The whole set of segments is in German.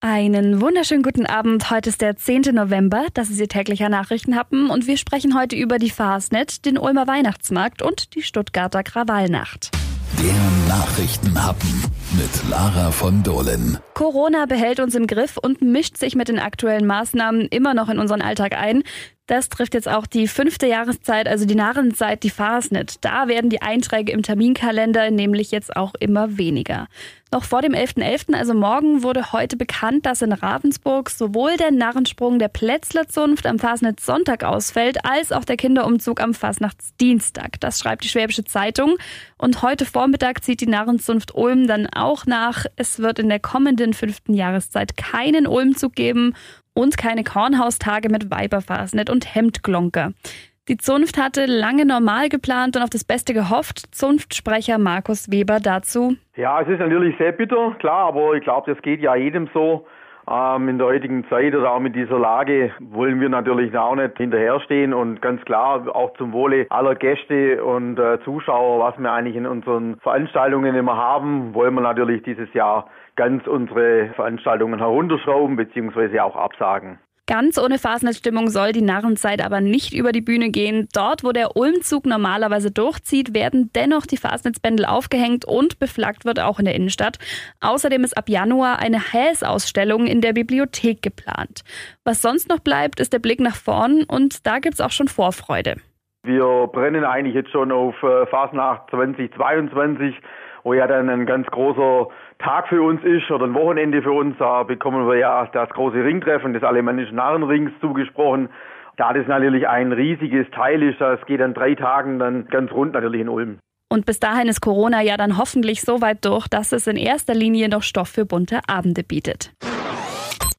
Einen wunderschönen guten Abend. Heute ist der 10. November. Das ist Ihr täglicher Nachrichtenhappen und wir sprechen heute über die Fastnet, den Ulmer Weihnachtsmarkt und die Stuttgarter Krawallnacht. Der Nachrichtenhappen mit Lara von Dohlen. Corona behält uns im Griff und mischt sich mit den aktuellen Maßnahmen immer noch in unseren Alltag ein. Das trifft jetzt auch die fünfte Jahreszeit, also die Narrenzeit, die Fastnet. Da werden die Einträge im Terminkalender nämlich jetzt auch immer weniger. Noch vor dem 11.11., .11., also morgen, wurde heute bekannt, dass in Ravensburg sowohl der Narrensprung der Plätzlerzunft am Fasnet Sonntag ausfällt, als auch der Kinderumzug am Fasnachtsdienstag. Das schreibt die Schwäbische Zeitung. Und heute Vormittag zieht die Narrenzunft Ulm dann auch nach. Es wird in der kommenden fünften Jahreszeit keinen Ulmzug geben und keine Kornhaustage mit Weiberfasnet und Hemdglonker. Die Zunft hatte lange normal geplant und auf das Beste gehofft. Zunftsprecher Markus Weber dazu. Ja, es ist natürlich sehr bitter, klar, aber ich glaube, das geht ja jedem so. Ähm, in der heutigen Zeit oder auch mit dieser Lage wollen wir natürlich auch nicht hinterherstehen und ganz klar auch zum Wohle aller Gäste und äh, Zuschauer, was wir eigentlich in unseren Veranstaltungen immer haben, wollen wir natürlich dieses Jahr ganz unsere Veranstaltungen herunterschrauben bzw. auch absagen. Ganz ohne Fasnetstimmung soll die Narrenzeit aber nicht über die Bühne gehen. Dort, wo der Ulmzug normalerweise durchzieht, werden dennoch die Fasnetsbändel aufgehängt und beflaggt wird auch in der Innenstadt. Außerdem ist ab Januar eine Häs-Ausstellung in der Bibliothek geplant. Was sonst noch bleibt, ist der Blick nach vorn und da gibt's auch schon Vorfreude. Wir brennen eigentlich jetzt schon auf äh, Fasnacht 2022 wo ja dann ein ganz großer Tag für uns ist oder ein Wochenende für uns. Da bekommen wir ja das große Ringtreffen des alemannischen Narrenrings zugesprochen. Da das natürlich ein riesiges Teil ist, das geht an drei Tagen dann ganz rund natürlich in Ulm. Und bis dahin ist Corona ja dann hoffentlich so weit durch, dass es in erster Linie noch Stoff für bunte Abende bietet.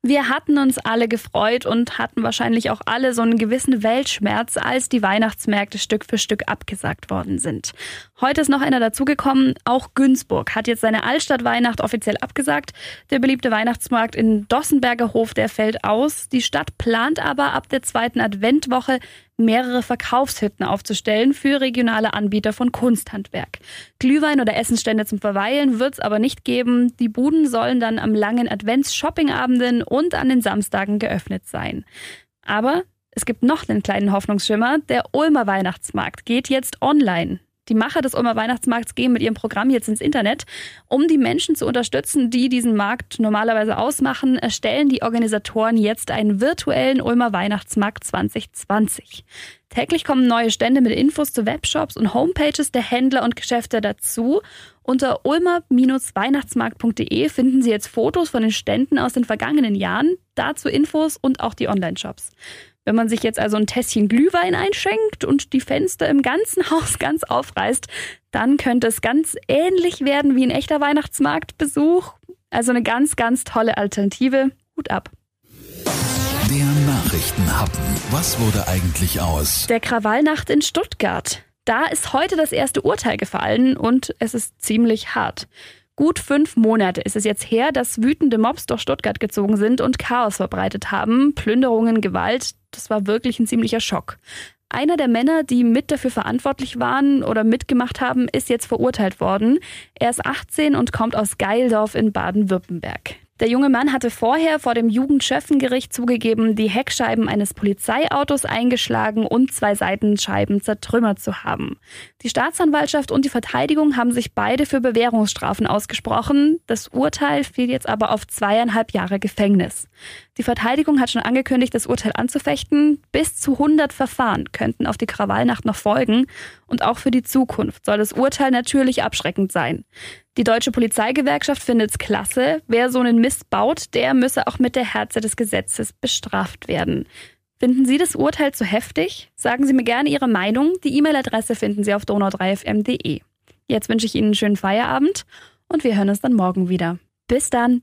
Wir hatten uns alle gefreut und hatten wahrscheinlich auch alle so einen gewissen Weltschmerz, als die Weihnachtsmärkte Stück für Stück abgesagt worden sind. Heute ist noch einer dazugekommen. Auch Günzburg hat jetzt seine Altstadtweihnacht offiziell abgesagt. Der beliebte Weihnachtsmarkt in Dossenberger Hof, der fällt aus. Die Stadt plant aber ab der zweiten Adventwoche mehrere Verkaufshütten aufzustellen für regionale Anbieter von Kunsthandwerk. Glühwein oder Essenstände zum Verweilen wird es aber nicht geben. Die Buden sollen dann am langen Advents-Shoppingabenden und an den Samstagen geöffnet sein. Aber es gibt noch einen kleinen Hoffnungsschimmer. Der Ulmer Weihnachtsmarkt geht jetzt online. Die Macher des Ulmer Weihnachtsmarkts gehen mit ihrem Programm jetzt ins Internet. Um die Menschen zu unterstützen, die diesen Markt normalerweise ausmachen, erstellen die Organisatoren jetzt einen virtuellen Ulmer Weihnachtsmarkt 2020. Täglich kommen neue Stände mit Infos zu Webshops und Homepages der Händler und Geschäfte dazu. Unter ulmer-weihnachtsmarkt.de finden Sie jetzt Fotos von den Ständen aus den vergangenen Jahren, dazu Infos und auch die Online-Shops. Wenn man sich jetzt also ein Tässchen Glühwein einschenkt und die Fenster im ganzen Haus ganz aufreißt, dann könnte es ganz ähnlich werden wie ein echter Weihnachtsmarktbesuch. Also eine ganz, ganz tolle Alternative. Hut ab. Der Nachrichtenhappen. Was wurde eigentlich aus? Der Krawallnacht in Stuttgart. Da ist heute das erste Urteil gefallen und es ist ziemlich hart. Gut fünf Monate ist es jetzt her, dass wütende Mobs durch Stuttgart gezogen sind und Chaos verbreitet haben. Plünderungen, Gewalt, das war wirklich ein ziemlicher Schock. Einer der Männer, die mit dafür verantwortlich waren oder mitgemacht haben, ist jetzt verurteilt worden. Er ist 18 und kommt aus Geildorf in Baden-Württemberg. Der junge Mann hatte vorher vor dem Jugendschöffengericht zugegeben, die Heckscheiben eines Polizeiautos eingeschlagen und zwei Seitenscheiben zertrümmert zu haben. Die Staatsanwaltschaft und die Verteidigung haben sich beide für Bewährungsstrafen ausgesprochen. Das Urteil fiel jetzt aber auf zweieinhalb Jahre Gefängnis. Die Verteidigung hat schon angekündigt, das Urteil anzufechten. Bis zu 100 Verfahren könnten auf die Krawallnacht noch folgen. Und auch für die Zukunft soll das Urteil natürlich abschreckend sein. Die Deutsche Polizeigewerkschaft findet es klasse. Wer so einen Mist baut, der müsse auch mit der Herze des Gesetzes bestraft werden. Finden Sie das Urteil zu heftig? Sagen Sie mir gerne Ihre Meinung. Die E-Mail-Adresse finden Sie auf donau3fm.de. Jetzt wünsche ich Ihnen einen schönen Feierabend und wir hören uns dann morgen wieder. Bis dann!